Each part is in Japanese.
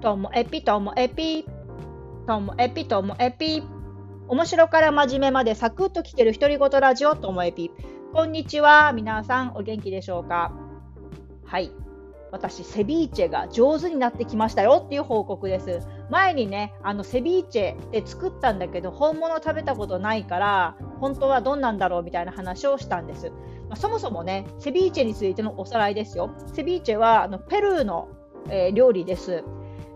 ともエピともエピともエピともエピ。面白から真面目までサクッと聞ける独り言ラジオともエピ。こんにちは。皆さんお元気でしょうか？はい。私セビーチェが上手になってきましたよっていう報告です。前にねあのセビーチェで作ったんだけど本物食べたことないから本当はどんなんだろうみたいな話をしたんです、まあ、そもそもねセビーチェについてのおさらいですよ。セビーチェはあのペルーの、えー、料理です。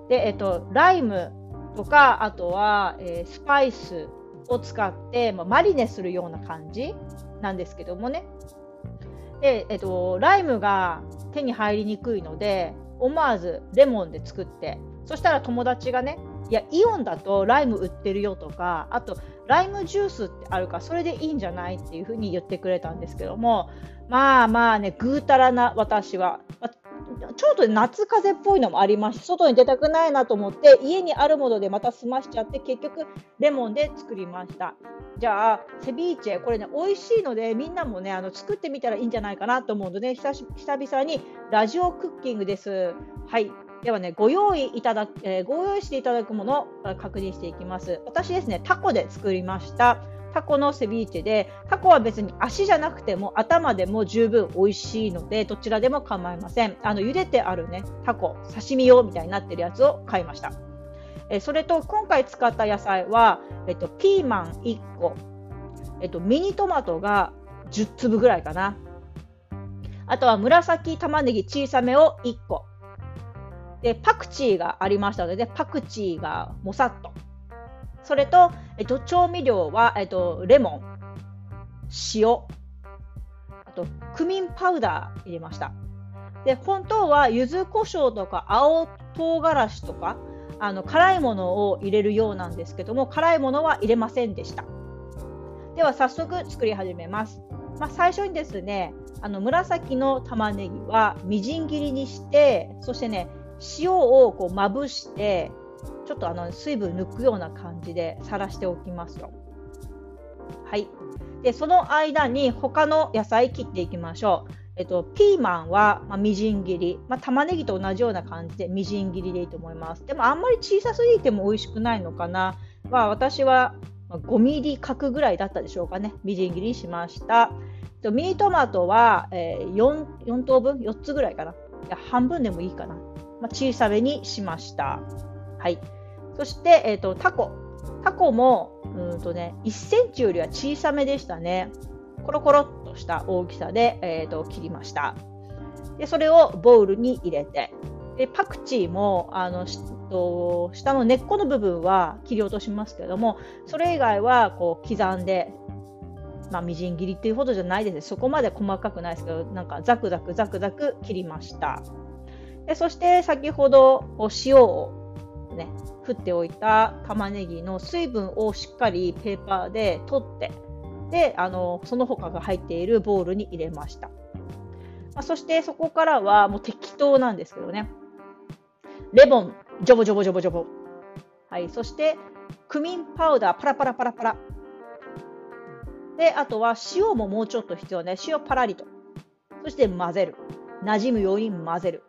で、えっと、ライムとかあとは、えー、スパイスを使って、まあ、マリネするような感じなんですけどもね。で、えっと、ライムが手に入りにくいので思わずレモンで作ってそしたら友達がねいやイオンだとライム売ってるよとかあとライムジュースってあるからそれでいいんじゃないっていうふうに言ってくれたんですけどもまあまあねぐうたらな私は、まちょっと夏風邪っぽいのもありまして外に出たくないなと思って家にあるものでまた済ましちゃって結局レモンで作りました。じゃあセビーチェこれね美味しいのでみんなもねあの作ってみたらいいんじゃないかなと思うので久々にラジオクッキングです。はい。ではねご用意いただえー、ご用意していただくものを確認していきます。私ですねタコで作りました。タコのセビーチェでタコは別に足じゃなくても頭でも十分美味しいのでどちらでも構いません。あの茹でてあるねタコ刺身用みたいになってるやつを買いました。えそれと今回使った野菜は、えっと、ピーマン1個、えっと、ミニトマトが10粒ぐらいかな。あとは紫玉ねぎ小さめを1個。でパクチーがありましたのでパクチーがもさっと。それと、えっと、調味料は、えっと、レモン、塩、あと、クミンパウダー入れました。で、本当は柚子胡椒とか青唐辛子とか、あの辛いものを入れるようなんですけども、辛いものは入れませんでした。では、早速作り始めます。まあ、最初にですね、あの紫の玉ねぎはみじん切りにして、そしてね、塩をこうまぶして、ちょっとあの水分抜くような感じでさらしておきますよ。はい。で、その間に他の野菜切っていきましょう。えっと、ピーマンは、まあ、みじん切り、まあ、玉ねぎと同じような感じでみじん切りでいいと思います。でもあんまり小さすぎても美味しくないのかな。まあ、私は5ミリ角ぐらいだったでしょうかね。みじん切りしました。ミニトマトは、え、4, 4等分 ?4 つぐらいかな。半分でもいいかな。まあ、小さめにしました。はい。そして、えーと、タコ。タコもうんと、ね、1センチよりは小さめでしたね。コロコロっとした大きさで、えーと、切りました。でそれをボウルに入れてでパクチーもあのと下の根っこの部分は切り落としますけどもそれ以外はこう刻んで、まあ、みじん切りっていうほどじゃないですそこまで細かくないですけどなんかザクザクザクザク切りましたでそして先ほどお塩をね、振っておいた玉ねぎの水分をしっかりペーパーで取って、で、あの、その他が入っているボウルに入れました。まあ、そしてそこからはもう適当なんですけどね。レモン、ジョボジョボジョボジョボ。はい。そして、クミンパウダー、パラパラパラパラ。で、あとは塩ももうちょっと必要ね。塩パラリと。そして混ぜる。馴染むように混ぜる。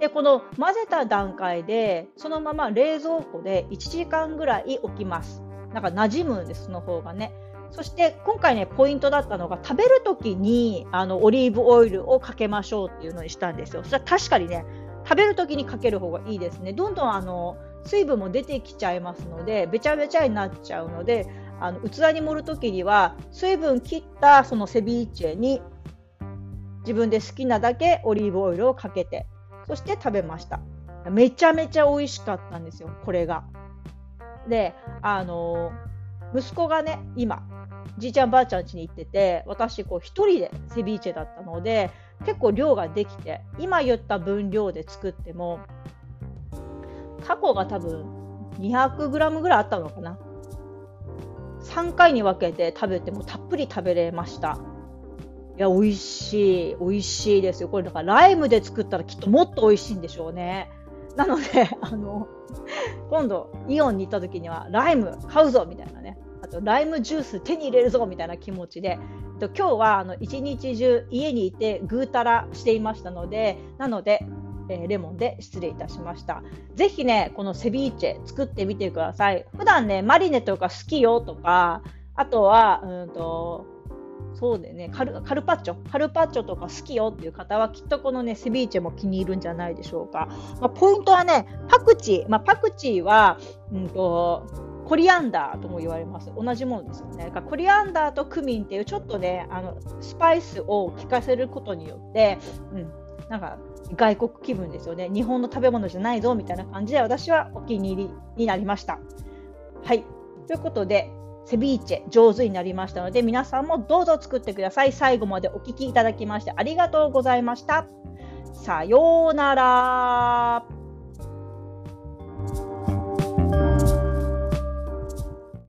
でこの混ぜた段階でそのまま冷蔵庫で1時間ぐらい置きます。なんか馴染むんですその方がね。そして今回ねポイントだったのが食べる時にあのオリーブオイルをかけましょうっていうのにしたんですよ。それは確かにね食べる時にかける方がいいですね。どんどんあの水分も出てきちゃいますのでべちゃべちゃになっちゃうのであの器に盛る時には水分切ったそのセビーチェに自分で好きなだけオリーブオイルをかけてそして食べました。めちゃめちゃ美味しかったんですよ、これが。で、あの、息子がね、今、じいちゃんばあちゃん家に行ってて、私、こう、一人でセビーチェだったので、結構量ができて、今言った分量で作っても、タコが多分 200g ぐらいあったのかな。3回に分けて食べてもたっぷり食べれました。いや、美味しい。美味しいですよ。これ、だからライムで作ったらきっともっと美味しいんでしょうね。なので、あの、今度、イオンに行った時には、ライム買うぞみたいなね。あと、ライムジュース手に入れるぞみたいな気持ちで、今日はあの一日中家にいてぐうたらしていましたので、なので、え、レモンで失礼いたしました。ぜひね、このセビーチェ作ってみてください。普段ね、マリネとか好きよとか、あとは、うんと、そうでねカル、カルパッチョ、カルパッチョとか好きよっていう方は、きっとこのね、セビーチェも気に入るんじゃないでしょうか。まあ、ポイントはね、パクチー。まあ、パクチーは、うんと、コリアンダーとも言われます。同じものですよね。コリアンダーとクミンっていうちょっとね、あのスパイスを効かせることによって、うん、なんか外国気分ですよね。日本の食べ物じゃないぞみたいな感じで私はお気に入りになりました。はい。ということで、セビーチェ上手になりましたので、皆さんもどうぞ作ってください。最後までお聴きいただきましてありがとうございました。さようなら。